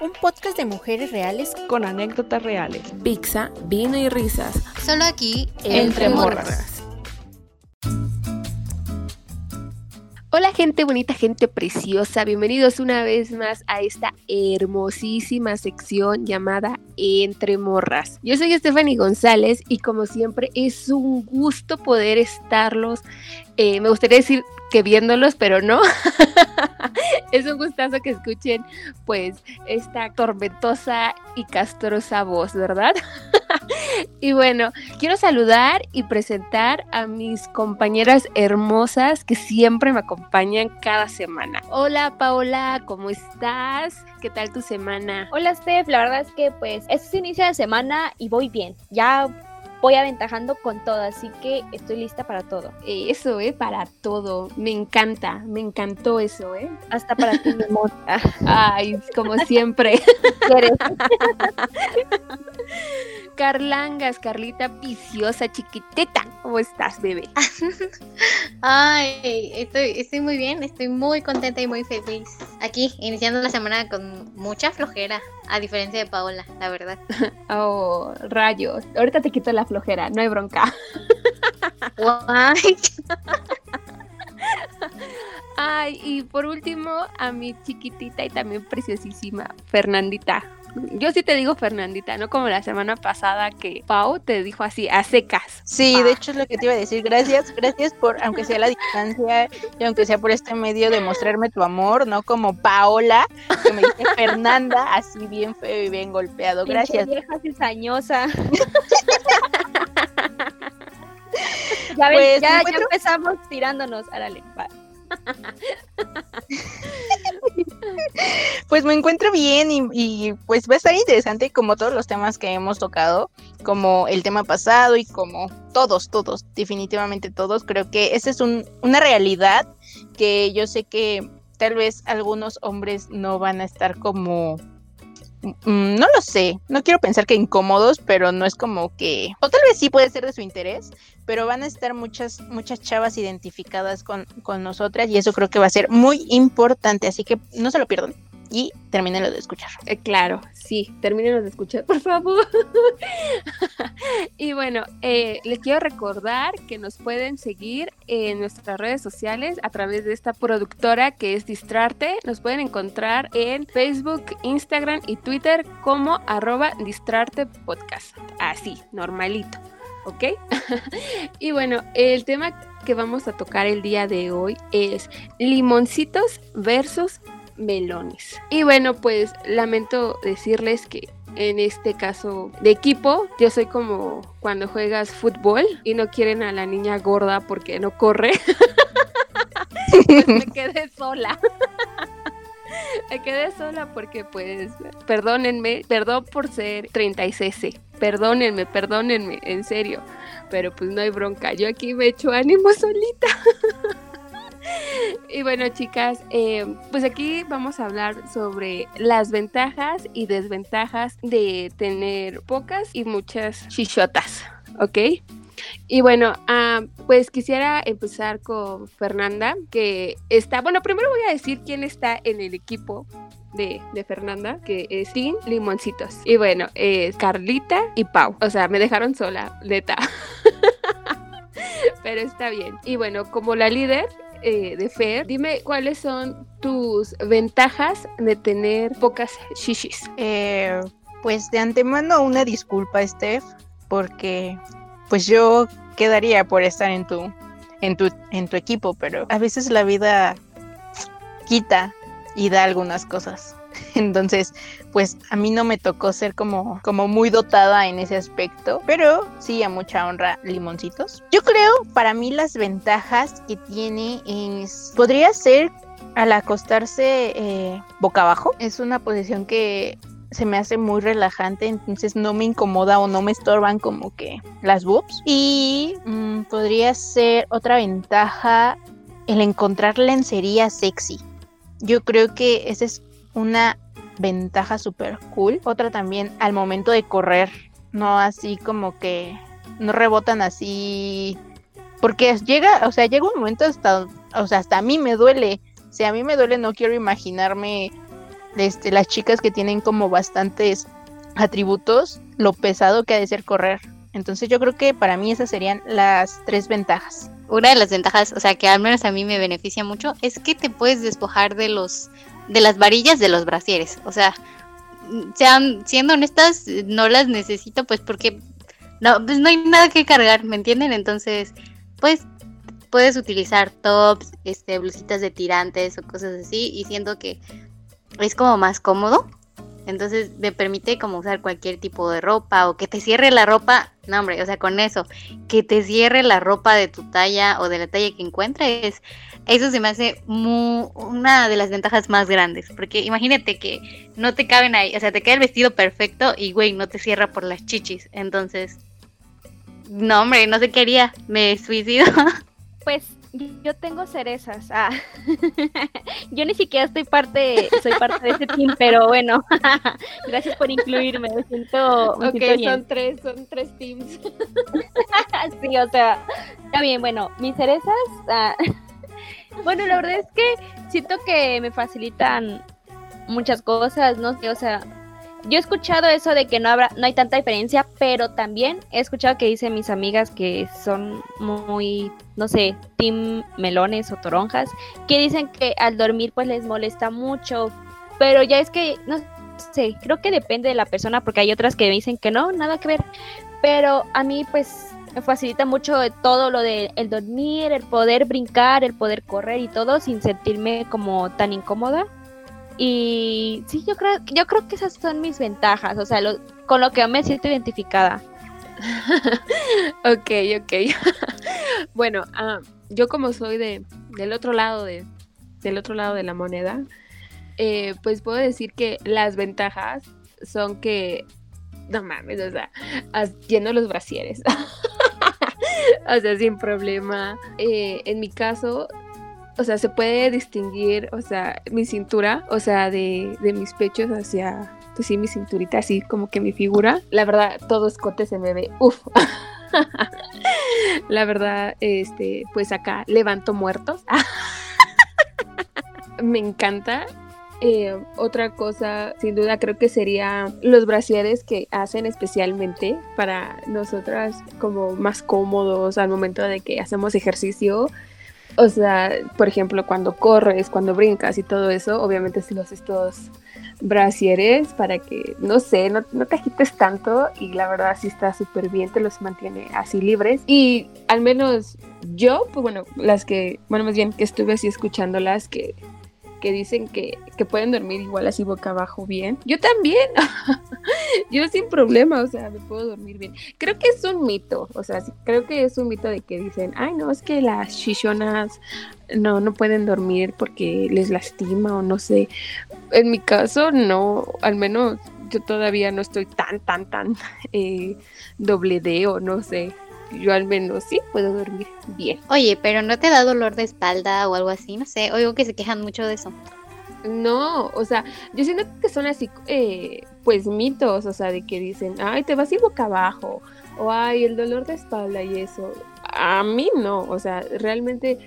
un podcast de mujeres reales con anécdotas reales. Pizza, vino y risas. Solo aquí, entre, morras. Hola gente bonita, gente preciosa, bienvenidos una vez más a esta hermosísima sección llamada Entre Morras. Yo soy Stephanie González y como siempre es un gusto poder estarlos, eh, me gustaría decir que viéndolos, pero no. es un gustazo que escuchen pues esta tormentosa y castrosa voz, ¿verdad? y bueno, quiero saludar y presentar a mis compañeras hermosas que siempre me acompañan cada semana. Hola Paola, ¿cómo estás? ¿Qué tal tu semana? Hola Steph, la verdad es que pues es inicio de semana y voy bien. Ya voy aventajando con todo, así que estoy lista para todo. Eso, ¿eh? Para todo. Me encanta, me encantó eso, ¿eh? Hasta para ti, mi Ay, como siempre. Carlangas, Carlita viciosa, chiquitita. ¿Cómo estás, bebé? Ay, estoy, estoy muy bien, estoy muy contenta y muy feliz. Aquí, iniciando la semana con mucha flojera, a diferencia de Paola, la verdad. oh, rayos. Ahorita te quito la flojera, no hay bronca. Ay, y por último, a mi chiquitita y también preciosísima Fernandita. Yo sí te digo Fernandita, no como la semana pasada que Pau te dijo así, a secas. Sí, de hecho es lo que te iba a decir. Gracias, gracias por, aunque sea la distancia y aunque sea por este medio de mostrarme tu amor, ¿no? Como Paola, que me dice Fernanda, así bien feo y bien golpeado. Gracias. vieja cizañosa. ya, ves, pues, ya, ya, empezamos tirándonos. Árale, va. pues me encuentro bien y, pues va a estar interesante como todos los temas que hemos tocado, como el tema pasado y como todos, todos, definitivamente todos. Creo que esa es una realidad que yo sé que tal vez algunos hombres no van a estar como no lo sé, no quiero pensar que incómodos, pero no es como que, o tal vez sí puede ser de su interés, pero van a estar muchas, muchas chavas identificadas con, con nosotras y eso creo que va a ser muy importante, así que no se lo pierdan y termínenlo de escuchar. Eh, claro, sí, termínenlo de escuchar, por favor. y bueno, eh, les quiero recordar que nos pueden seguir en nuestras redes sociales a través de esta productora que es Distrarte. Nos pueden encontrar en Facebook, Instagram y Twitter como arroba Distrarte Podcast. Así, normalito. ¿ok? y bueno, el tema que vamos a tocar el día de hoy es limoncitos versus melones. Y bueno, pues lamento decirles que en este caso de equipo, yo soy como cuando juegas fútbol y no quieren a la niña gorda porque no corre. pues me quedé sola. me quedé sola porque pues, perdónenme, perdón por ser 36 perdónenme, perdónenme, en serio. Pero pues no hay bronca, yo aquí me echo ánimo solita. y bueno, chicas, eh, pues aquí vamos a hablar sobre las ventajas y desventajas de tener pocas y muchas chichotas, ¿ok? Y bueno, ah, pues quisiera empezar con Fernanda, que está, bueno, primero voy a decir quién está en el equipo de, de, Fernanda, que es Tim Limoncitos. Y bueno, es Carlita y Pau. O sea, me dejaron sola, neta. Pero está bien. Y bueno, como la líder, eh, de Fer, dime cuáles son tus ventajas de tener pocas shishis. Eh, pues de antemano una disculpa, Steph, porque pues yo quedaría por estar en tu, en tu, en tu equipo, pero a veces la vida quita y da algunas cosas. Entonces, pues a mí no me tocó ser como, como muy dotada en ese aspecto, pero sí a mucha honra limoncitos. Yo creo, para mí las ventajas que tiene es, podría ser al acostarse eh, boca abajo. Es una posición que se me hace muy relajante, entonces no me incomoda o no me estorban como que las boobs. Y mm, podría ser otra ventaja el encontrar lencería sexy. Yo creo que esa es una ventaja súper cool. Otra también al momento de correr, no así como que no rebotan así. Porque llega, o sea, llega un momento hasta, o sea, hasta a mí me duele. Si a mí me duele, no quiero imaginarme este, las chicas que tienen como bastantes atributos, lo pesado que ha de ser correr. Entonces yo creo que para mí esas serían las tres ventajas. Una de las ventajas, o sea, que al menos a mí me beneficia mucho, es que te puedes despojar de los de las varillas de los brasieres. O sea, sean, siendo honestas, no las necesito, pues porque no, pues no hay nada que cargar, ¿me entienden? Entonces, pues puedes utilizar tops, este, blusitas de tirantes o cosas así, y siento que es como más cómodo. Entonces me permite como usar cualquier tipo de ropa o que te cierre la ropa. No, hombre, o sea, con eso, que te cierre la ropa de tu talla o de la talla que encuentres, eso se me hace una de las ventajas más grandes. Porque imagínate que no te caben ahí, o sea, te queda el vestido perfecto y, güey, no te cierra por las chichis. Entonces, no, hombre, no sé qué haría, me suicido. Pues yo tengo cerezas. Ah. yo ni siquiera estoy parte, soy parte de ese team, pero bueno, gracias por incluirme. Me siento. ok, son tres, son tres teams. sí, o sea, está bien. Bueno, mis cerezas. Ah, bueno, la verdad es que siento que me facilitan muchas cosas, no sé, o sea, yo he escuchado eso de que no habrá, no hay tanta diferencia, pero también he escuchado que dicen mis amigas que son muy, no sé, team melones o toronjas, que dicen que al dormir pues les molesta mucho, pero ya es que, no sé, creo que depende de la persona, porque hay otras que dicen que no, nada que ver, pero a mí pues facilita mucho todo lo de el dormir, el poder brincar, el poder correr y todo sin sentirme como tan incómoda. Y sí, yo creo, yo creo que esas son mis ventajas, o sea, con lo que me siento identificada. ok, ok. bueno, ah, yo como soy de, del otro lado de, del otro lado de la moneda, eh, pues puedo decir que las ventajas son que, no mames, o sea, lleno los brasieres. o sea, sin problema. Eh, en mi caso, o sea, se puede distinguir, o sea, mi cintura, o sea, de, de mis pechos hacia, pues sí, mi cinturita, así como que mi figura. La verdad, todo escote se me ve, uff. La verdad, este, pues acá levanto muertos. me encanta. Eh, otra cosa, sin duda, creo que sería los brasieres que hacen especialmente para nosotras como más cómodos al momento de que hacemos ejercicio o sea, por ejemplo, cuando corres, cuando brincas y todo eso, obviamente si los estos brasieres para que, no sé, no, te agites tanto y la verdad sí está súper bien, te los mantiene así libres. Y al menos yo, pues bueno, las que, bueno, más bien que estuve así escuchándolas, que que dicen que, pueden dormir igual así boca abajo bien. Yo también, yo sin problema, o sea, me puedo dormir bien. Creo que es un mito, o sea, creo que es un mito de que dicen, ay, no, es que las shishonas no, no pueden dormir porque les lastima o no sé. En mi caso, no, al menos yo todavía no estoy tan, tan, tan eh, doble D o no sé yo al menos sí puedo dormir bien. Oye, pero ¿no te da dolor de espalda o algo así? No sé, oigo que se quejan mucho de eso. No, o sea, yo siento que son así, eh, pues mitos, o sea, de que dicen, ay, te vas a ir boca abajo, o ay, el dolor de espalda y eso. A mí no, o sea, realmente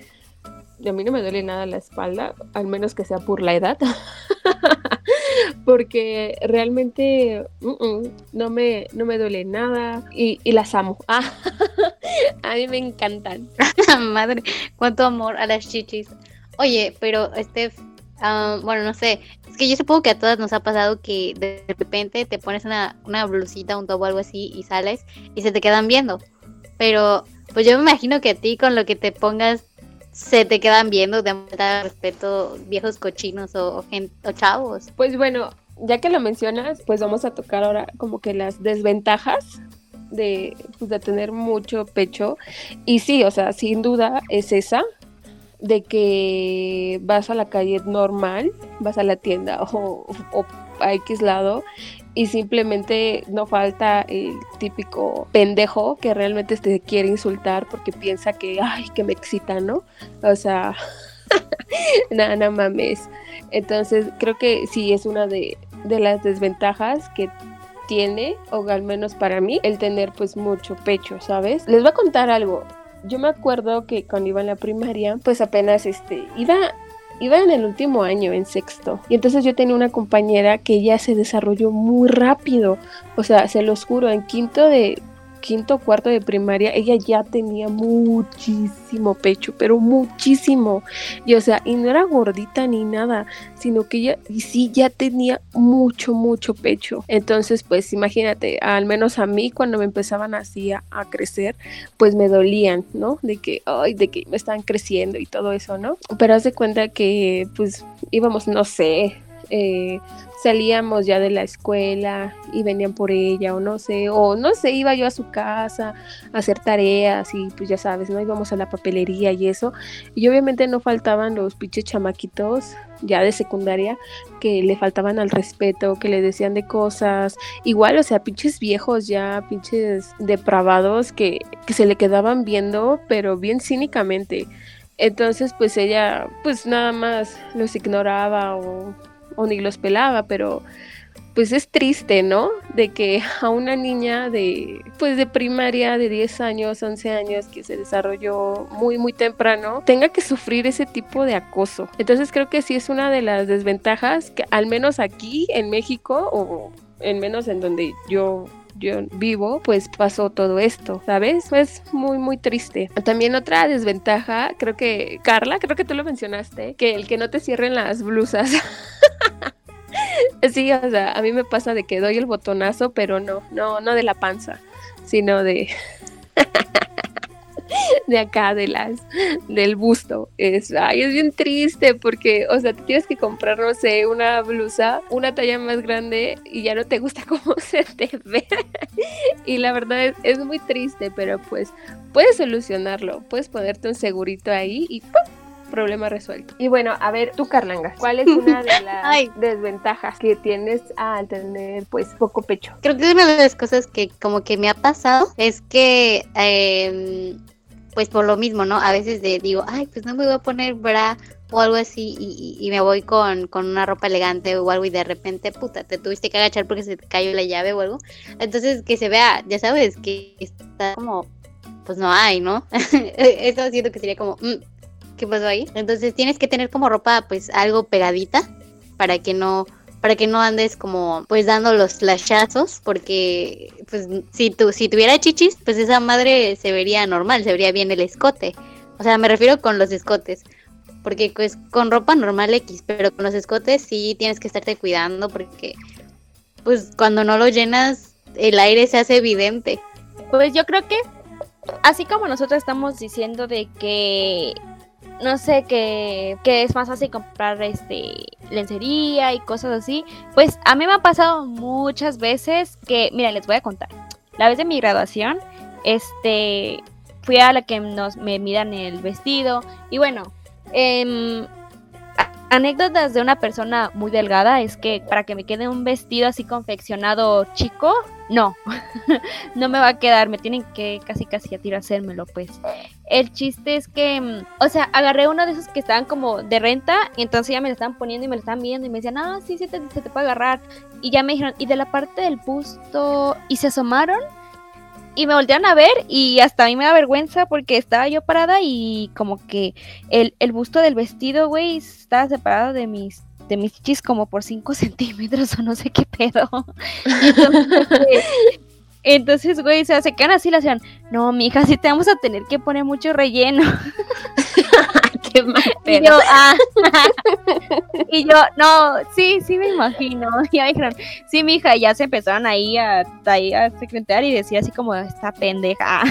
a mí no me duele nada la espalda, al menos que sea por la edad. porque realmente no, me, no me duele nada y, las amo. a mí me encantan. Madre, cuánto amor a las chichis. Oye, pero este, bueno, no sé, es que yo supongo que a todas nos ha pasado que de repente te pones una, una blusita, un top o algo así y sales y se te quedan viendo. Pero pues yo me imagino que a ti con lo que te pongas se te quedan viendo de respeto viejos cochinos o, o chavos. Pues bueno, ya que lo mencionas, pues vamos a tocar ahora como que las desventajas de, pues, de tener mucho pecho. Y sí, o sea, sin duda es esa, de que vas a la calle normal, vas a la tienda o, o a X lado y simplemente no falta el típico pendejo que realmente te quiere insultar porque piensa que, ay, que me excita, ¿no? O sea, nada, no mames. Entonces creo que sí es una de, de las desventajas que tiene, o al menos para mí, el tener pues mucho pecho, ¿sabes? Les voy a contar algo. Yo me acuerdo que cuando iba en la primaria, pues apenas este, iba iba en el último año, en sexto. Y entonces yo tenía una compañera que ya se desarrolló muy rápido. O sea, se los juro, en quinto de quinto cuarto de primaria, ella ya tenía muchísimo pecho, pero muchísimo. Y o sea, y no era gordita ni nada, sino que ella y sí ya tenía mucho, mucho pecho. Entonces, pues imagínate, al menos a mí cuando me empezaban así a, a crecer, pues me dolían, ¿no? De que, ay, de que me estaban creciendo y todo eso, ¿no? Pero haz de cuenta que, pues íbamos, no sé, eh, salíamos ya de la escuela y venían por ella o no sé, o no sé, iba yo a su casa a hacer tareas y pues ya sabes, ¿no? Íbamos a la papelería y eso. Y obviamente no faltaban los pinches chamaquitos ya de secundaria que le faltaban al respeto, que le decían de cosas, igual, o sea, pinches viejos ya, pinches depravados que, que se le quedaban viendo, pero bien cínicamente. Entonces, pues ella, pues nada más los ignoraba o o ni los pelaba, pero pues es triste, ¿no? De que a una niña de, pues de primaria, de 10 años, 11 años, que se desarrolló muy, muy temprano, tenga que sufrir ese tipo de acoso. Entonces creo que sí es una de las desventajas que al menos aquí en México, o en menos en donde yo yo vivo, pues pasó todo esto, ¿sabes? Pues muy, muy triste. También otra desventaja, creo que, Carla, creo que tú lo mencionaste, que el que no te cierren las blusas. sí, o sea, a mí me pasa de que doy el botonazo, pero no, no, no de la panza, sino de... de acá, de las, del busto. Es, ay, es bien triste porque, o sea, te tienes que comprar, no sé, una blusa, una talla más grande y ya no te gusta cómo se te ve. y la verdad es, es muy triste, pero pues puedes solucionarlo, puedes ponerte un segurito ahí y ¡pum! problema resuelto. Y bueno, a ver, tú Carlanga, ¿cuál es una de las desventajas que tienes al tener pues poco pecho? Creo que una de las cosas que como que me ha pasado es que eh, pues por lo mismo, ¿no? A veces de, digo, ay, pues no me voy a poner bra o algo así y, me voy con, con, una ropa elegante o algo y de repente, puta, te tuviste que agachar porque se te cayó la llave o algo. Entonces, que se vea, ya sabes, que está como, pues no hay, ¿no? Eso siento que sería como, mm, ¿qué pasó ahí? Entonces tienes que tener como ropa, pues algo pegadita para que no para que no andes como pues dando los flashazos porque pues si tu, si tuviera chichis pues esa madre se vería normal se vería bien el escote. O sea me refiero con los escotes porque pues con ropa normal X pero con los escotes sí tienes que estarte cuidando porque pues cuando no lo llenas el aire se hace evidente. Pues yo creo que así como nosotros estamos diciendo de que no sé, que, es más fácil comprar este lencería y cosas así. Pues a mí me ha pasado muchas veces que, mira, les voy a contar. La vez de mi graduación, este, fui a la que nos me midan el vestido y bueno, eh, anécdotas de una persona muy delgada es que para que me quede un vestido así confeccionado chico, no, no me va a quedar, me tienen que casi casi a tiro hacérmelo pues. El chiste es que, mm, o sea, agarré uno de esos que estaban como de renta y entonces ya me lo estaban poniendo y me lo estaban viendo y me decían, ah, sí, sí, te, se te puede agarrar. Y ya me dijeron, y de la parte del busto, y se asomaron y me voltearon a ver y hasta a mí me da vergüenza porque estaba yo parada y como que el, el busto del vestido, güey, estaba separado de mis de mis chichis como por 5 centímetros o no sé qué pedo. Entonces, güey, o sea, se quedan así, le hacían, no, mija, sí te vamos a tener que poner mucho relleno. Qué mal y yo, ah, y yo, no, sí, sí me imagino. Y ya me dijeron, sí, mija, y ya se empezaron ahí a, ahí a secretar y decía así como, esta pendeja.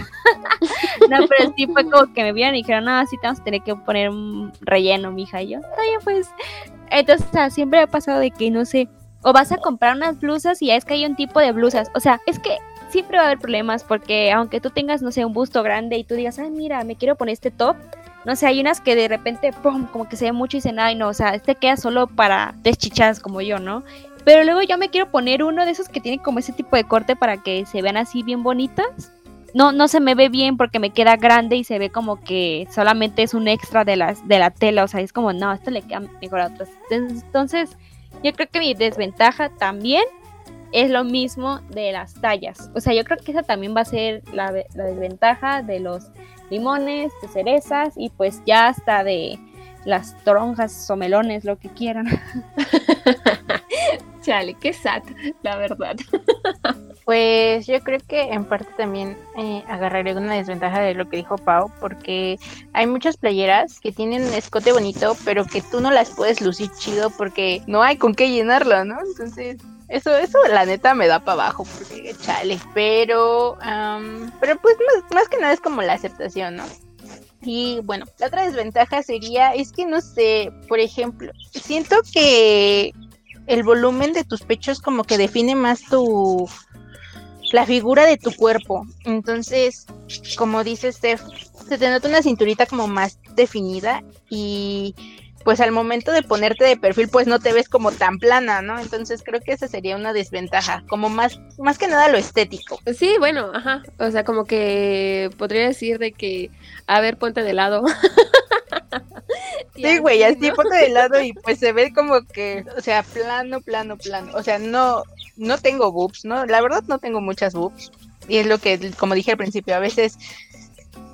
no, pero sí fue como que me vieron y dijeron, no, sí te vamos a tener que poner un relleno, mija. Y yo, está bien, pues. Entonces, o sea, siempre ha pasado de que, no sé, o vas a comprar unas blusas y ya es que hay un tipo de blusas. O sea, es que siempre va a haber problemas porque aunque tú tengas, no sé, un busto grande y tú digas, ay, mira, me quiero poner este top, no sé, hay unas que de repente, ¡pum!, como que se ve mucho y dicen, ay, no, o sea, este queda solo para deschichadas como yo, ¿no? Pero luego yo me quiero poner uno de esos que tiene como ese tipo de corte para que se vean así bien bonitas. No, no se me ve bien porque me queda grande y se ve como que solamente es un extra de, las, de la tela, o sea, es como, no, esto le queda mejor a otras. Entonces, yo creo que mi desventaja también es lo mismo de las tallas. O sea, yo creo que esa también va a ser la, desventaja de los limones, de cerezas y pues ya hasta de las toronjas o melones, lo que quieran. Chale, qué sad, la verdad. Pues yo creo que en parte también eh, agarraré una desventaja de lo que dijo Pau, porque hay muchas playeras que tienen escote bonito, pero que tú no las puedes lucir chido porque no hay con qué llenarlo, ¿no? Entonces, eso, eso la neta me da para abajo, porque chale. Pero, pero pues más, más que nada es como la aceptación, ¿no? Y bueno, la otra desventaja sería, es que no sé, por ejemplo, siento que el volumen de tus pechos como que define más tu la figura de tu cuerpo. Entonces, como dice Steph, se te nota una cinturita como más definida y pues al momento de ponerte de perfil pues no te ves como tan plana, ¿no? Entonces creo que esa sería una desventaja, como más más que nada lo estético. Sí, bueno, ajá. O sea, como que podría decir de que, a ver, ponte de lado. Sí, güey, así ¿no? ponte de lado y pues se ve como que, o sea, plano, plano, plano. O sea, no, no tengo boobs, ¿no? La verdad no tengo muchas boobs. Y es lo que, como dije al principio, a veces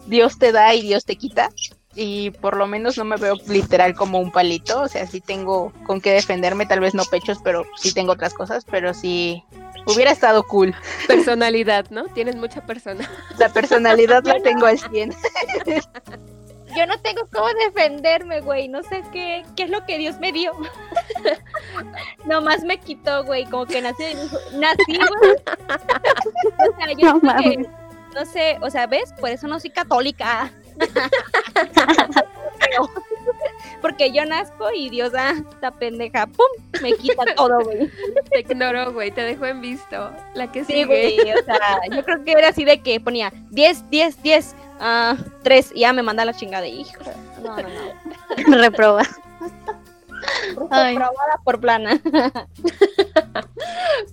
Dios te da y Dios te quita. Y por lo menos no me veo literal como un palito. O sea, sí tengo con qué defenderme, tal vez no pechos, pero sí tengo otras cosas. Pero sí hubiera estado cool. Personalidad, ¿no? Tienes mucha persona. La personalidad la tengo al 100. Yo no tengo cómo defenderme, güey. No sé qué, qué es lo que Dios me dio. Nomás me quitó, güey. Como que nací, nací, güey. O sea, yo que- no sé, o sea, ¿ves? Por eso no soy católica. Porque yo nazco y Dios, ah, esta pendeja, ¡pum! Me quita todo, güey. Te ignoró, güey. Te dejó en visto. La que Sí, güey, o sea, yo creo que era así de que ponía 10, 10, 10, ah, 3, y ya me manda la chingada de hijo. No, no, no. Reproba. Por plana.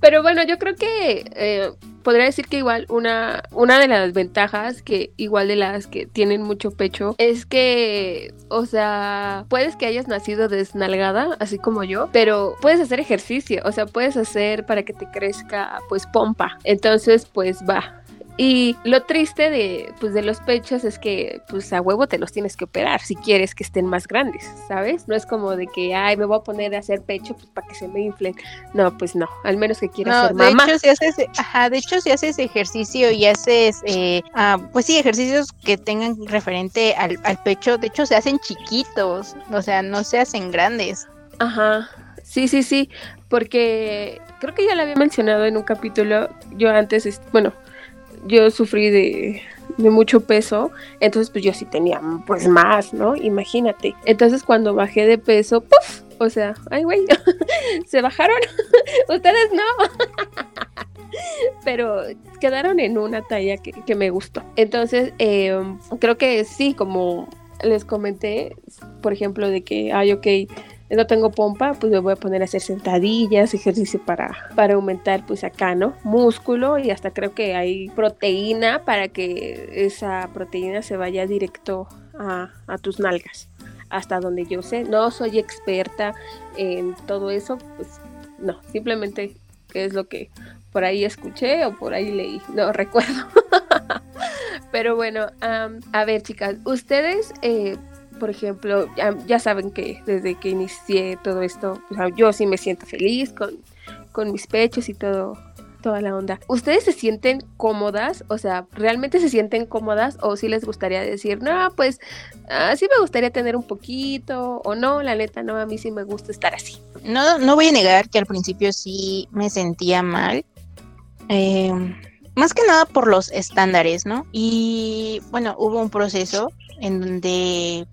Pero bueno, yo creo que eh, podría decir que igual una, una de las ventajas que igual de las que tienen mucho pecho es que, o sea, puedes que hayas nacido desnalgada, así como yo, pero puedes hacer ejercicio, o sea, puedes hacer para que te crezca pues pompa. Entonces, pues va. Y lo triste de, pues, de los pechos es que, pues, a huevo te los tienes que operar si quieres que estén más grandes, ¿sabes? No es como de que, ay, me voy a poner a hacer pecho pues, para que se me inflen. No, pues no, al menos que quieras No, ser de mamá. hecho, si haces, ajá, de hecho, si haces ejercicio y haces, eh, ah, pues sí, ejercicios que tengan referente al, al pecho, de hecho, se hacen chiquitos, o sea, no se hacen grandes. Ajá, sí, sí, sí, porque creo que ya lo había mencionado en un capítulo, yo antes, es- bueno, yo sufrí de, de mucho peso, entonces pues yo sí tenía pues más, ¿no? Imagínate. Entonces cuando bajé de peso, ¡puf! O sea, ay güey, se bajaron, ustedes no. Pero quedaron en una talla que, que me gustó. Entonces, eh, creo que sí, como les comenté, por ejemplo, de que, ay, ok, no tengo pompa, pues me voy a poner a hacer sentadillas, ejercicio para, para aumentar pues acá, ¿no? Músculo y hasta creo que hay proteína para que esa proteína se vaya directo a, a tus nalgas. Hasta donde yo sé, no soy experta en todo eso, pues no, simplemente es lo que por ahí escuché o por ahí leí, no recuerdo. Pero bueno, a ver chicas, ustedes eh, por ejemplo, ya, ya saben que desde que inicié todo esto, yo sí me siento feliz con, con mis pechos y todo, toda la onda. ¿Ustedes se sienten cómodas? O sea, ¿realmente se sienten cómodas? ¿O sí les gustaría decir, no, pues ah, sí me gustaría tener un poquito? ¿O no? La neta, no, a mí sí me gusta estar así. No, no voy a negar que al principio sí me sentía mal. eh, más que nada por los estándares, ¿no? Y bueno, hubo un proceso en donde,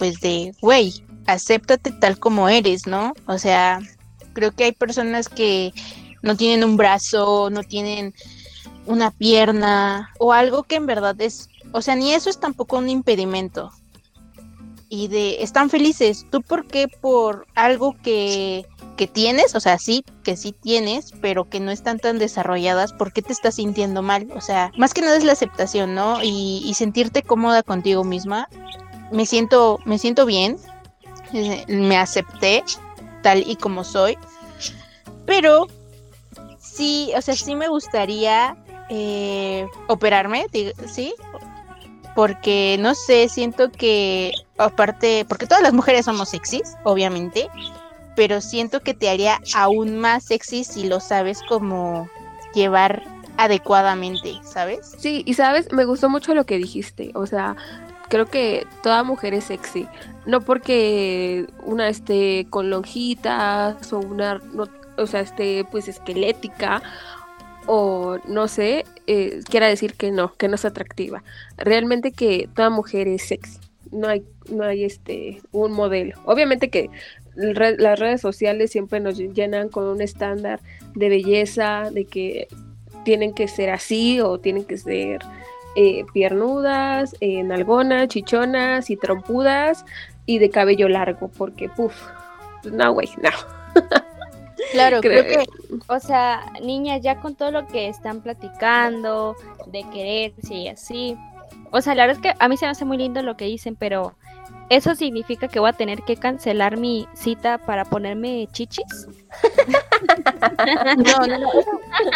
pues de, güey, acéptate tal como eres, ¿no? O sea, creo que hay personas que no tienen un brazo, no tienen una pierna o algo que en verdad es, o sea, ni eso es tampoco un impedimento. Y de, están felices. ¿Tú por qué por algo que que tienes, o sea, sí, que sí tienes, pero que no están tan desarrolladas, ¿por qué te estás sintiendo mal? O sea, más que nada es la aceptación, ¿no? Y, y sentirte cómoda contigo misma. Me siento, me siento bien, eh, me acepté tal y como soy, pero sí, o sea, sí me gustaría eh, operarme, sí, porque no sé, siento que aparte, porque todas las mujeres somos sexys, obviamente, pero siento que te haría aún más sexy si lo sabes como llevar adecuadamente, ¿sabes? Sí, y sabes, me gustó mucho lo que dijiste, o sea, creo que toda mujer es sexy, no porque una esté con lonjitas o una, o sea, esté pues esquelética o no sé, eh, quiera decir que no, que no es atractiva. Realmente que toda mujer es sexy. No hay, no hay este un modelo. Obviamente que las redes sociales siempre nos llenan con un estándar de belleza, de que tienen que ser así o tienen que ser eh, piernudas, eh, nalgonas, chichonas y trompudas y de cabello largo, porque, puff, no, güey, no. Claro, creo, que... O sea, niñas, ya con todo lo que están platicando, de quererse y así. O sea, la verdad es que a mí se me hace muy lindo lo que dicen, pero ¿eso significa que voy a tener que cancelar mi cita para ponerme chichis? no, no, no.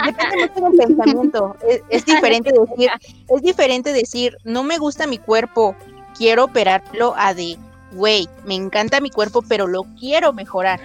Depende mucho del pensamiento. Es, diferente decir, es diferente decir, no me gusta mi cuerpo, quiero operarlo a de, güey, me encanta mi cuerpo, pero lo quiero mejorar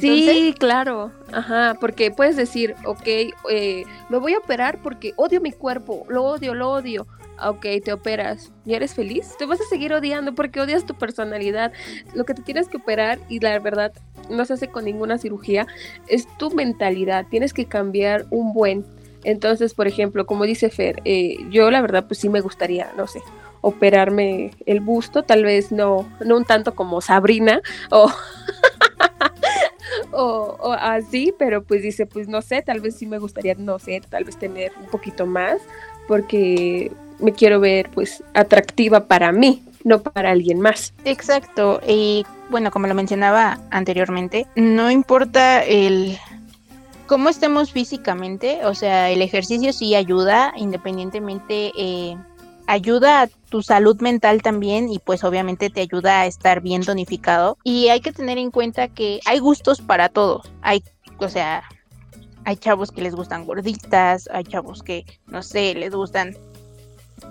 sí, claro, ajá, porque puedes decir, ok, eh, me voy a operar porque odio mi cuerpo, lo odio, lo odio. Ok, te operas. ¿Y eres feliz? Te vas a seguir odiando porque odias tu personalidad. Lo que te tienes que operar, y la verdad no se hace con ninguna cirugía, es tu mentalidad. Tienes que cambiar un buen. Entonces, por ejemplo, como dice Fer, eh, yo la verdad pues sí me gustaría, no sé, operarme el busto, tal vez no, no un tanto como Sabrina o o, así, pero pues dice, pues no sé, tal vez sí me gustaría, no sé, tal vez tener un poquito más, porque me quiero ver pues atractiva para mí, no para alguien más. Exacto, y bueno, como lo mencionaba anteriormente, no importa el cómo estemos físicamente, o sea, el ejercicio sí ayuda, independientemente eh, ayuda a tu salud mental también y pues obviamente te ayuda a estar bien tonificado. Y hay que tener en cuenta que hay gustos para todos. Hay, o sea, hay chavos que les gustan gorditas, hay chavos que, no sé, les gustan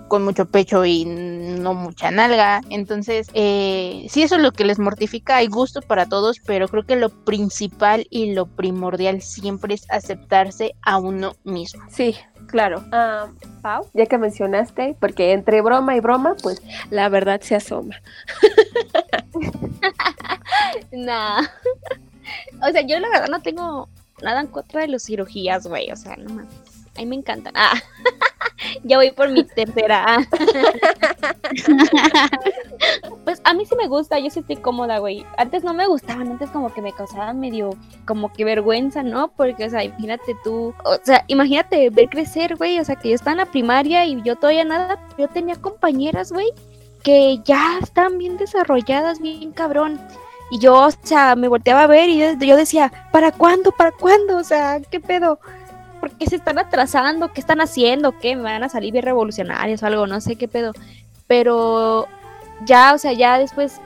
con mucho pecho y no mucha nalga. Entonces, eh, si eso es lo que les mortifica, hay gusto para todos, pero creo que lo principal y lo primordial siempre es aceptarse a uno mismo. Sí, claro. Ah, Pau, ya que mencionaste, porque entre broma y broma, pues la verdad se asoma. nah. O sea, yo la verdad no tengo nada en contra de las cirugías, güey. O sea, no mames. A mí me encantan. Ah, ya voy por mi tercera. pues a mí sí me gusta, yo sí estoy cómoda, güey. Antes no me gustaban, antes como que me causaban medio, como que vergüenza, ¿no? Porque, o sea, imagínate tú, o sea, imagínate ver crecer, güey. O sea, que yo estaba en la primaria y yo todavía nada. Yo tenía compañeras, güey, que ya están bien desarrolladas, bien cabrón. Y yo, o sea, me volteaba a ver y yo decía, ¿para cuándo? ¿Para cuándo? O sea, ¿qué pedo? ¿Por qué se están atrasando? ¿Qué están haciendo? ¿Qué? ¿Me van a salir bien revolucionarios o algo? No sé qué pedo. Pero ya, o sea, ya después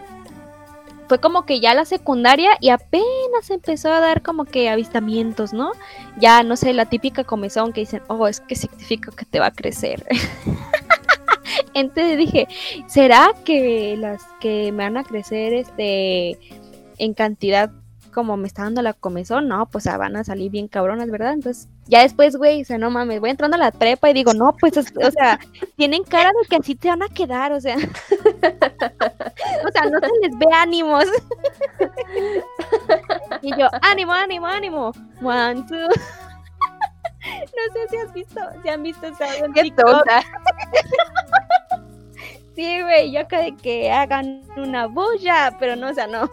fue como que ya la secundaria y apenas empezó a dar como que avistamientos, ¿no? Ya, no sé, la típica comezón que dicen, oh, es que significa que te va a crecer. Entonces dije, ¿será que las que me van a crecer este en cantidad como me está dando la comezón, no, pues van a salir bien cabronas, ¿verdad? Entonces, ya después, güey, o sea, no mames, voy entrando a la trepa y digo, no, pues, o sea, tienen cara de que así te van a quedar, o sea, o sea, no se les ve ánimos. y yo, ánimo, ánimo, ánimo, one, two. no sé si has visto, si han visto esa Qué tonta. Sí, güey, yo acá de que hagan una bulla, pero no, o sea, no.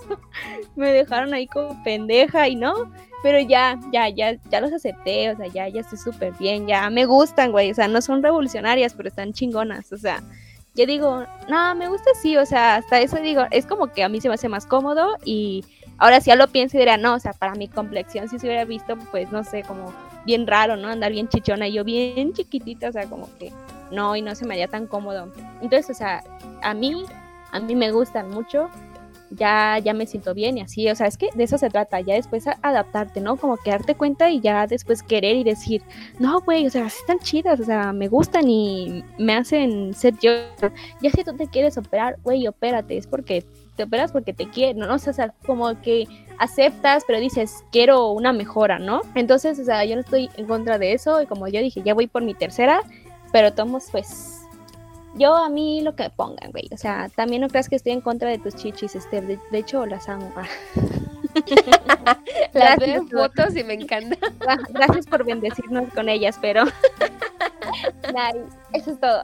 Me dejaron ahí como pendeja y no. Pero ya, ya, ya, ya los acepté, o sea, ya, ya estoy súper bien, ya me gustan, güey, o sea, no son revolucionarias, pero están chingonas, o sea, yo digo, no, me gusta así, o sea, hasta eso digo, es como que a mí se me hace más cómodo y ahora si ya lo pienso y diría, no, o sea, para mi complexión si se hubiera visto, pues, no sé, como bien raro, ¿no? Andar bien chichona y yo bien chiquitita, o sea, como que no, y no se me haría tan cómodo. Entonces, o sea, a mí, a mí me gustan mucho. Ya, ya me siento bien y así, o sea, es que de eso se trata, ya después adaptarte, ¿no? Como que darte cuenta y ya después querer y decir, no, güey, o sea, están chidas, o sea, me gustan y me hacen ser yo. Ya si tú te quieres operar, güey, opérate, es porque te operas porque te quieren, ¿no? O sea, como que aceptas, pero dices, quiero una mejora, ¿no? Entonces, o sea, yo no estoy en contra de eso y como yo dije, ya voy por mi tercera, pero tomos, pues, yo a mí lo que pongan, güey. O sea, también no creas que estoy en contra de tus chichis, Esther. De, de hecho, las amo. las veo fotos y me encanta. Gracias por bendecirnos con ellas, pero... eso es todo.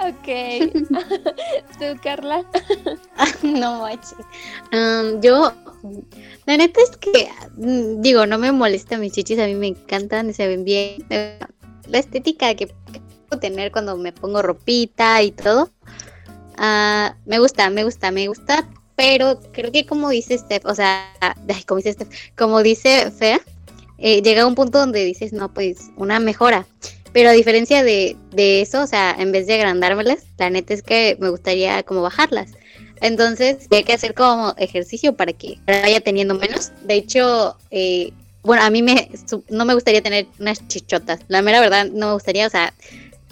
ok. ¿Tú, Carla? no manches. yo, la neta es que, mm, digo, no me molesta mis chichis, a mí me encantan, se ven bien. La estética que tener cuando me pongo ropita y todo. Ah, me gusta, me gusta, me gusta, pero creo que como dice Steph, o sea, como dice Steph, como dice Fea, eh, llega un punto donde dices, no, pues una mejora. Pero a diferencia de, de eso, o sea, en vez de agrandármelas, la neta es que me gustaría como bajarlas. Entonces, hay que hacer como ejercicio para que vaya teniendo menos. De hecho, eh, bueno, a mí me, no me gustaría tener unas chichotas. La mera verdad, no me gustaría, o sea,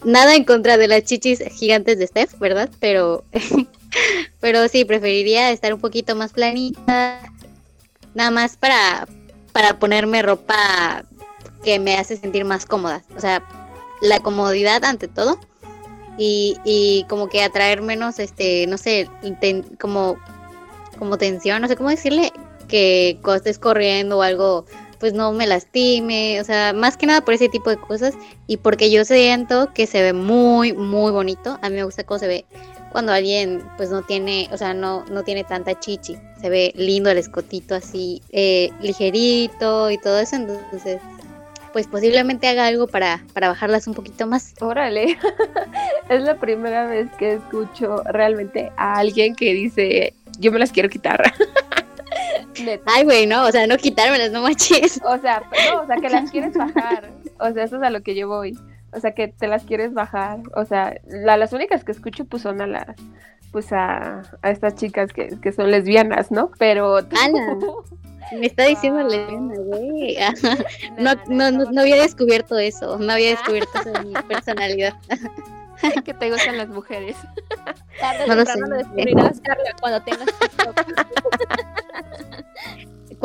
nada en contra de las chichis gigantes de Steph, ¿verdad? Pero, pero sí, preferiría estar un poquito más planita, nada más para, para ponerme ropa que me hace sentir más cómoda. O sea, la comodidad ante todo. Y, y como que atraer menos, este, no sé, como, como tensión, no sé cómo decirle, que estés corriendo o algo pues no me lastime, o sea, más que nada por ese tipo de cosas y porque yo siento que se ve muy, muy bonito. A mí me gusta cómo se ve cuando alguien pues no tiene, o sea, no, no tiene tanta chichi. Se ve lindo el escotito así, eh, ligerito y todo eso, entonces pues posiblemente haga algo para, para bajarlas un poquito más. Órale, es la primera vez que escucho realmente a alguien que dice, yo me las quiero quitar. Ay, güey, no, o sea, no quitármelas, no manches. O sea, no, o sea, que las quieres bajar. O sea, eso es a lo que yo voy. O sea, que te las quieres bajar. O sea, las únicas que escucho pues son a las pues a, a estas chicas que, que, son lesbianas, ¿no? Pero Me está diciendo lesbiana, güey. no, no, no, no, había descubierto eso, no había descubierto eso de mi personalidad. que te gustan las mujeres. Tarde no lo, sé. lo descubrirás, Carla, cuando tengas TikTok.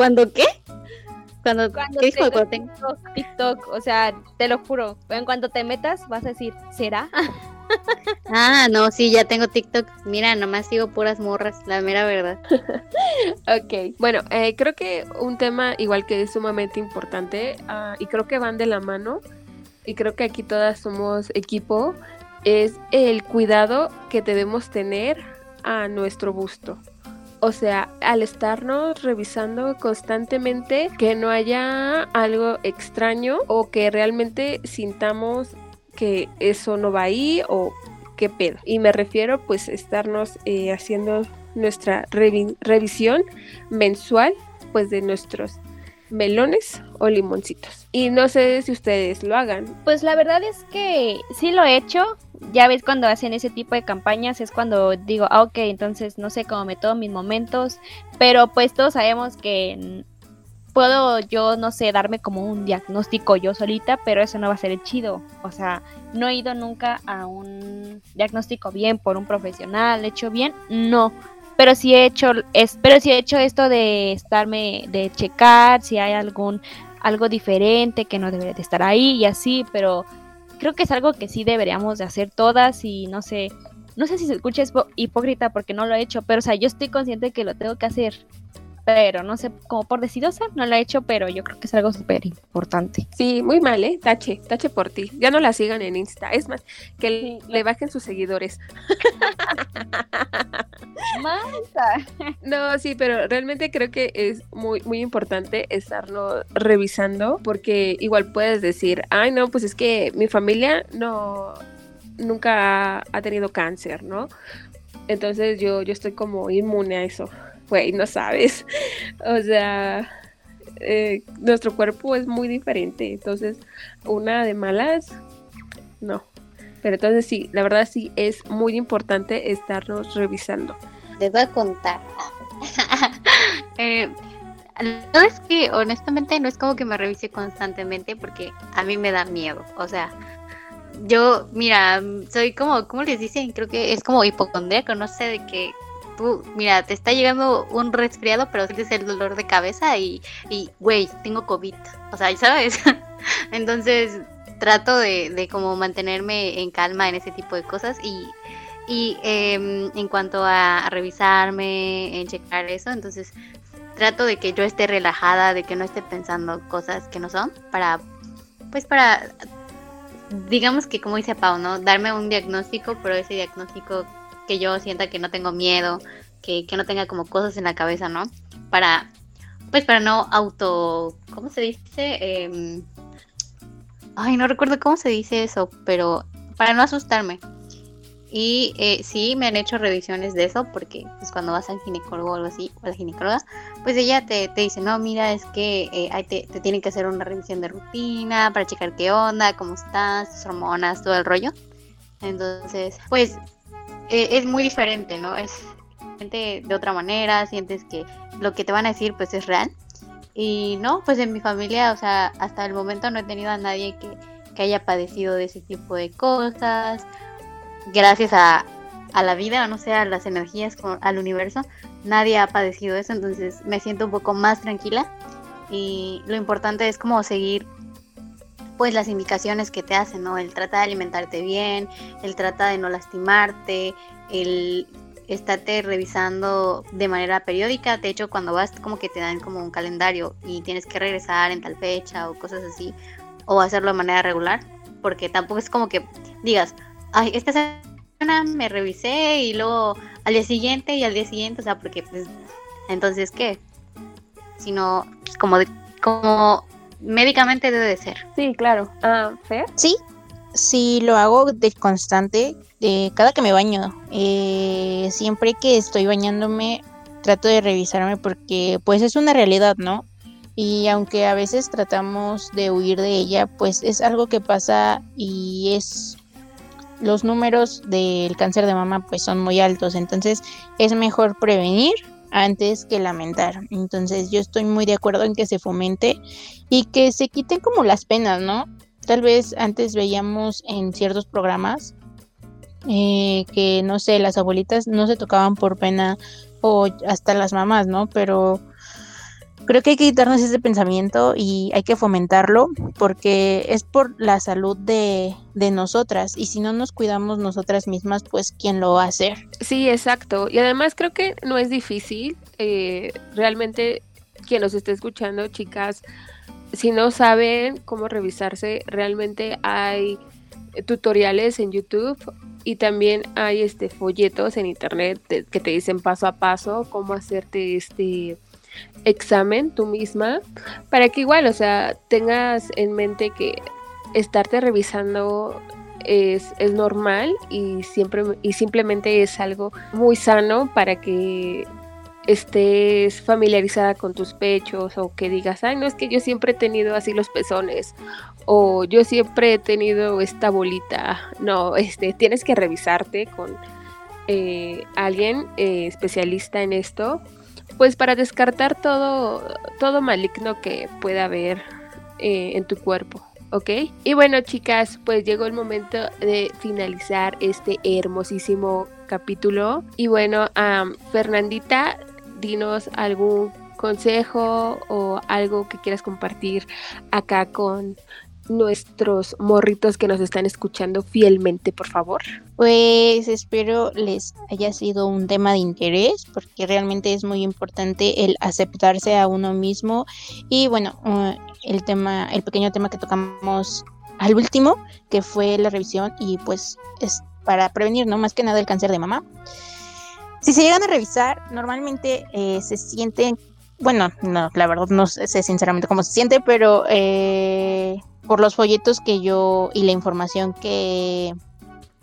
¿Cuándo qué? Cuando, ¿Qué dijo? Cuando TikTok, TikTok, o sea, te lo juro, en cuanto te metas vas a decir, ¿será? Ah, no, sí, ya tengo TikTok. Mira, nomás sigo puras morras, la mera verdad. ok, bueno, eh, creo que un tema igual que es sumamente importante uh, y creo que van de la mano y creo que aquí todas somos equipo es el cuidado que debemos tener a nuestro busto. O sea, al estarnos revisando constantemente que no haya algo extraño o que realmente sintamos que eso no va ahí o qué pedo. Y me refiero pues estarnos eh, haciendo nuestra revisión mensual pues de nuestros melones o limoncitos. Y no sé si ustedes lo hagan. Pues la verdad es que sí lo he hecho. Ya ves cuando hacen ese tipo de campañas es cuando digo, ah, ok, entonces no sé cómo me tomo mis momentos. Pero pues todos sabemos que puedo yo, no sé, darme como un diagnóstico yo solita, pero eso no va a ser el chido. O sea, no he ido nunca a un diagnóstico bien por un profesional, hecho bien, no pero sí he hecho es, pero sí he hecho esto de estarme de checar si hay algún algo diferente que no debería de estar ahí y así, pero creo que es algo que sí deberíamos de hacer todas y no sé, no sé si se escucha hipócrita porque no lo he hecho, pero o sea, yo estoy consciente que lo tengo que hacer pero no sé, como por decidosa, no lo he hecho, pero yo creo que es algo súper importante. Sí, muy mal, ¿eh? Tache, tache por ti. Ya no la sigan en Insta. Es más, que le bajen sus seguidores. no, sí, pero realmente creo que es muy, muy importante estarlo revisando, porque igual puedes decir, ay, no, pues es que mi familia no, nunca ha, tenido cáncer, ¿no? Entonces yo, yo estoy como inmune a eso güey, no sabes. O sea, eh, nuestro cuerpo es muy diferente. Entonces, una de malas, no. Pero entonces sí, la verdad sí es muy importante estarnos revisando. les voy a contar. eh, la es que honestamente no es como que me revise constantemente porque a mí me da miedo. O sea, yo, mira, soy como, ¿cómo les dicen? Creo que es como hipocondríaco, no sé, de que mira, te está llegando un resfriado, pero sientes el dolor de cabeza y, y, güey, tengo COVID. O sea, ¿sabes? Entonces, trato de, de como mantenerme en calma en ese tipo de cosas y y eh, en cuanto a, revisarme, en checar eso, entonces trato de que yo esté relajada, de que no esté pensando cosas que no son, para, pues para, digamos que como dice Pau, ¿no? Darme un diagnóstico, pero ese diagnóstico que yo sienta que no tengo miedo, que, que no tenga como cosas en la cabeza, ¿no? Para, pues para no auto, ¿cómo se dice? Eh, ay, no recuerdo cómo se dice eso, pero para no asustarme. Y eh, sí, me han hecho revisiones de eso, porque pues cuando vas al ginecólogo o algo así, o a la ginecóloga, pues ella te, te dice, no, mira, es que eh, te, te, tienen que hacer una revisión de rutina para checar qué onda, cómo estás, tus hormonas, todo el rollo. Entonces, pues eh, es muy diferente, ¿no? Es de otra manera, sientes que lo que te van a decir pues es real. Y no, pues en mi familia, o sea, hasta el momento no he tenido a nadie que, que haya padecido de ese tipo de cosas gracias a, a la vida, no sé, a las energías, al universo, nadie ha padecido eso, entonces me siento un poco más tranquila y lo importante es como seguir pues las indicaciones que te hacen, ¿no? El trata de alimentarte bien, el trata de no lastimarte, el estarte revisando de manera periódica, de hecho cuando vas como que te dan como un calendario y tienes que regresar en tal fecha o cosas así, o hacerlo de manera regular, porque tampoco es como que digas, ay, esta semana me revisé y luego al día siguiente y al día siguiente, o sea, porque pues, entonces, ¿qué? Sino como, como médicamente debe de ser. Sí, claro. Ah, ¿Fer? Sí, sí lo hago de constante, de cada que me baño. Eh, siempre que estoy bañándome, trato de revisarme porque pues es una realidad, ¿no? Y aunque a veces tratamos de huir de ella, pues es algo que pasa y es los números del cáncer de mama pues son muy altos, entonces es mejor prevenir antes que lamentar. Entonces yo estoy muy de acuerdo en que se fomente y que se quiten como las penas, ¿no? Tal vez antes veíamos en ciertos programas eh, que, no sé, las abuelitas no se tocaban por pena o hasta las mamás, ¿no? Pero creo que hay que quitarnos ese pensamiento y hay que fomentarlo porque es por la salud de, de, nosotras y si no nos cuidamos nosotras mismas, pues ¿quién lo va a hacer? Sí, exacto. Y además creo que no es difícil. Eh, realmente quien nos esté escuchando, chicas, si no saben cómo revisarse, realmente hay tutoriales en YouTube y también hay este folletos en internet que te dicen paso a paso cómo hacerte este examen tú misma para que igual, o sea, tengas en mente que estarte revisando es, es, normal y siempre y simplemente es algo muy sano para que estés familiarizada con tus pechos o que digas, ay, no es que yo siempre he tenido así los pezones o yo siempre he tenido esta bolita. No, este, tienes que revisarte con eh, alguien eh, especialista en esto pues para descartar todo, todo maligno que pueda haber eh, en tu cuerpo. ¿ok? Y bueno, chicas, pues llegó el momento de finalizar este hermosísimo capítulo. Y bueno, Fernandita, dinos algún consejo o algo que quieras compartir acá con nuestros morritos que nos están escuchando fielmente, por favor? Pues espero les haya sido un tema de interés porque realmente es muy importante el aceptarse a uno mismo y bueno, uh, el tema, el pequeño tema que tocamos al último, que fue la revisión y pues es para prevenir, ¿no? Más que nada el cáncer de mamá. Si se llegan a revisar, normalmente eh, se sienten, bueno, no, la verdad no sé sinceramente cómo se siente, pero eh, por los folletos que yo y la información que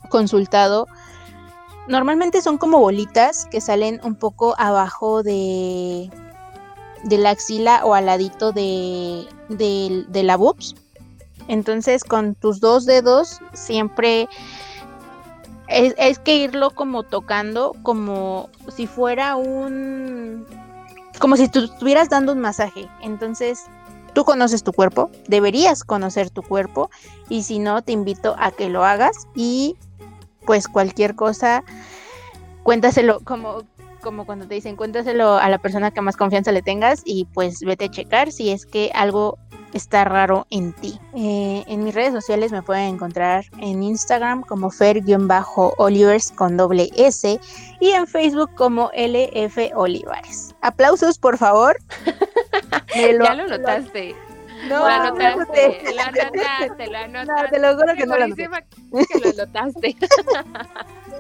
he consultado, normalmente son como bolitas que salen un poco abajo de, de la axila o al ladito de, de, la boobs. Entonces con tus dos dedos siempre es, es que irlo como tocando como si fuera un como si tú estuvieras dando un masaje. Entonces, tú conoces tu cuerpo, deberías conocer tu cuerpo y si no, te invito a que lo hagas y pues cualquier cosa, cuéntaselo como como cuando te dicen cuéntaselo a la persona que más confianza le tengas y pues vete a checar si es que algo está raro en ti. Eh, en mis redes sociales me pueden encontrar en Instagram como fer-olivers con doble S y en Facebook como LF Olivares. Aplausos, por favor. ya lo notaste. No, lo anotaste, no, lo anotaste, lo anotaste. No, te lo juro que no lo anoté. Que lo anotaste.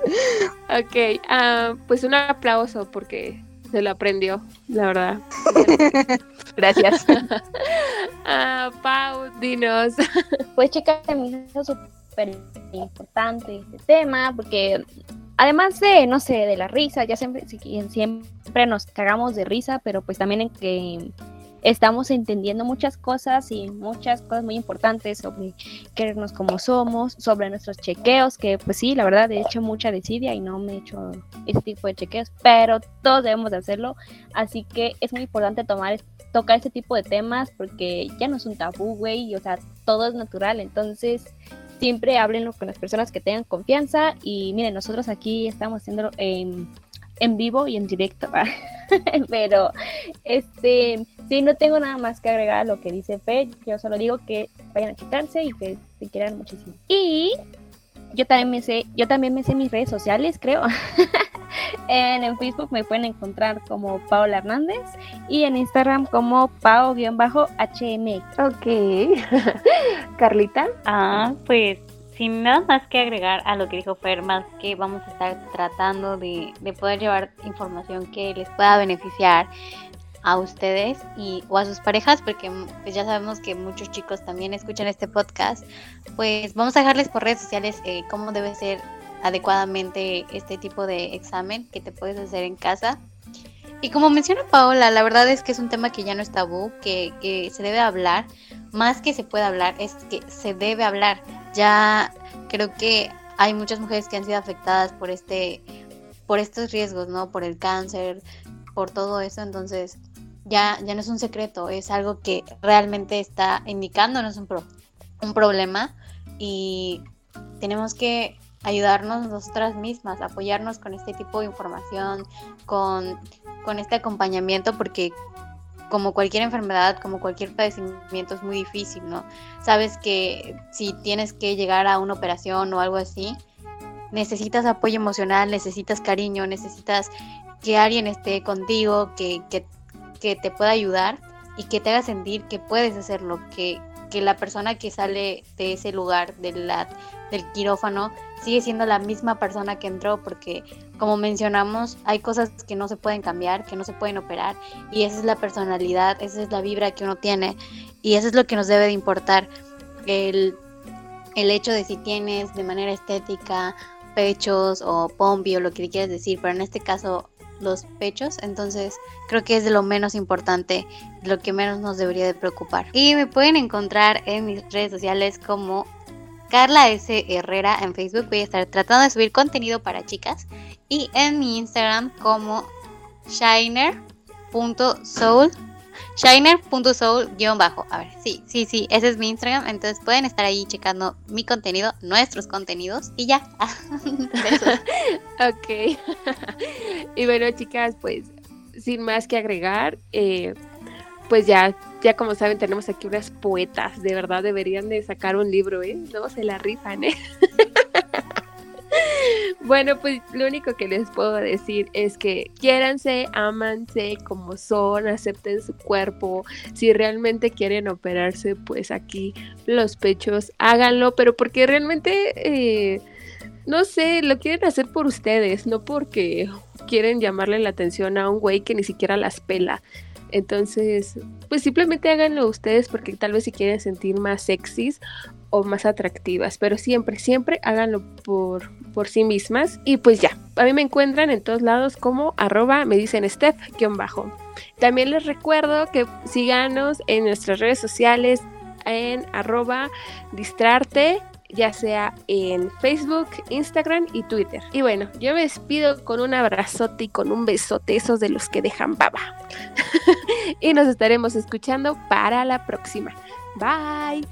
ok, ah, pues un aplauso porque se lo aprendió, la verdad. Gracias. ah, Pau, dinos. Pues chicas, me hizo súper importante este tema porque además de, no sé, de la risa, ya siempre, siempre nos cagamos de risa, pero pues también en que estamos entendiendo muchas cosas y muchas cosas muy importantes sobre querernos como somos, sobre nuestros chequeos, que pues sí, la verdad he hecho mucha desidia y no me he hecho ese tipo de chequeos, pero todos debemos de hacerlo, así que es muy importante tomar tocar este tipo de temas porque ya no es un tabú, güey, o sea, todo es natural, entonces siempre háblenlo con las personas que tengan confianza y miren, nosotros aquí estamos haciéndolo en, en vivo y en directo, pero este, sí, no tengo nada más que agregar a lo que dice Fe, yo solo digo que vayan a quitarse y que se quieran muchísimo. Y yo también me sé, yo también me sé mis redes sociales, creo. en, Facebook me pueden encontrar como Paola Hernández y en Instagram como pao-hm. Ok. Carlita. Ah, pues sin nada más que agregar a lo que dijo Fer, más que vamos a estar tratando de, de poder llevar información que les pueda beneficiar a ustedes y o a sus parejas porque pues ya sabemos que muchos chicos también escuchan este podcast pues vamos a dejarles por redes sociales eh, cómo debe ser adecuadamente este tipo de examen que te puedes hacer en casa. Y como menciona Paola la verdad es que es un tema que ya no es tabú que, que se debe hablar más que se puede hablar es que se debe hablar. Ya creo que hay muchas mujeres que han sido afectadas por este por estos riesgos no por el cáncer por todo eso entonces ya, ya no es un secreto, es algo que realmente está indicándonos un, un problema y tenemos que ayudarnos nosotras mismas, apoyarnos con este tipo de información, con, con este acompañamiento, porque como cualquier enfermedad, como cualquier padecimiento es muy difícil, ¿no? Sabes que si tienes que llegar a una operación o algo así, necesitas apoyo emocional, necesitas cariño, necesitas que alguien esté contigo, que, que que te pueda ayudar y que te haga sentir que puedes hacerlo, que, que la persona que sale de ese lugar de del quirófano sigue siendo la misma persona que entró, porque como mencionamos, hay cosas que no se pueden cambiar, que no se pueden operar, y esa es la personalidad, esa es la vibra que uno tiene, y eso es lo que nos debe de importar. El, el hecho de si tienes de manera estética pechos o pompi o lo que quieras decir, pero en este caso los pechos, entonces creo que es de lo menos importante, lo que menos nos debería de preocupar. Y me pueden encontrar en mis redes sociales como Carla S. Herrera en Facebook, voy a estar tratando de subir contenido para chicas, y en mi Instagram como shiner.soul shiner.soul-bajo. A ver, sí, sí, sí, ese es mi Instagram. Entonces pueden estar ahí checando mi contenido, nuestros contenidos y ya. ok. y bueno, chicas, pues sin más que agregar, eh, pues ya, ya como saben, tenemos aquí unas poetas. De verdad deberían de sacar un libro, ¿eh? No se la rifan, ¿eh? Bueno, pues lo único que les puedo decir es que quiéranse, ámanse como son, acepten su cuerpo. Si realmente quieren operarse, pues aquí los pechos, háganlo, pero porque realmente, eh, no sé, lo quieren hacer por ustedes, no porque quieren llamarle la atención a un güey que ni siquiera las pela. Entonces, pues simplemente háganlo ustedes porque tal vez si quieren sentir más sexys o más atractivas, pero siempre, siempre háganlo por, por sí mismas. Y pues ya, a mí me encuentran en todos lados como arroba me dicen Steph-bajo. También les recuerdo que síganos en nuestras redes sociales en arroba distrarte ya sea en Facebook, Instagram y Twitter. Y bueno, yo me despido con un abrazote y con un besote, esos de los que dejan baba. y nos estaremos escuchando para la próxima. Bye.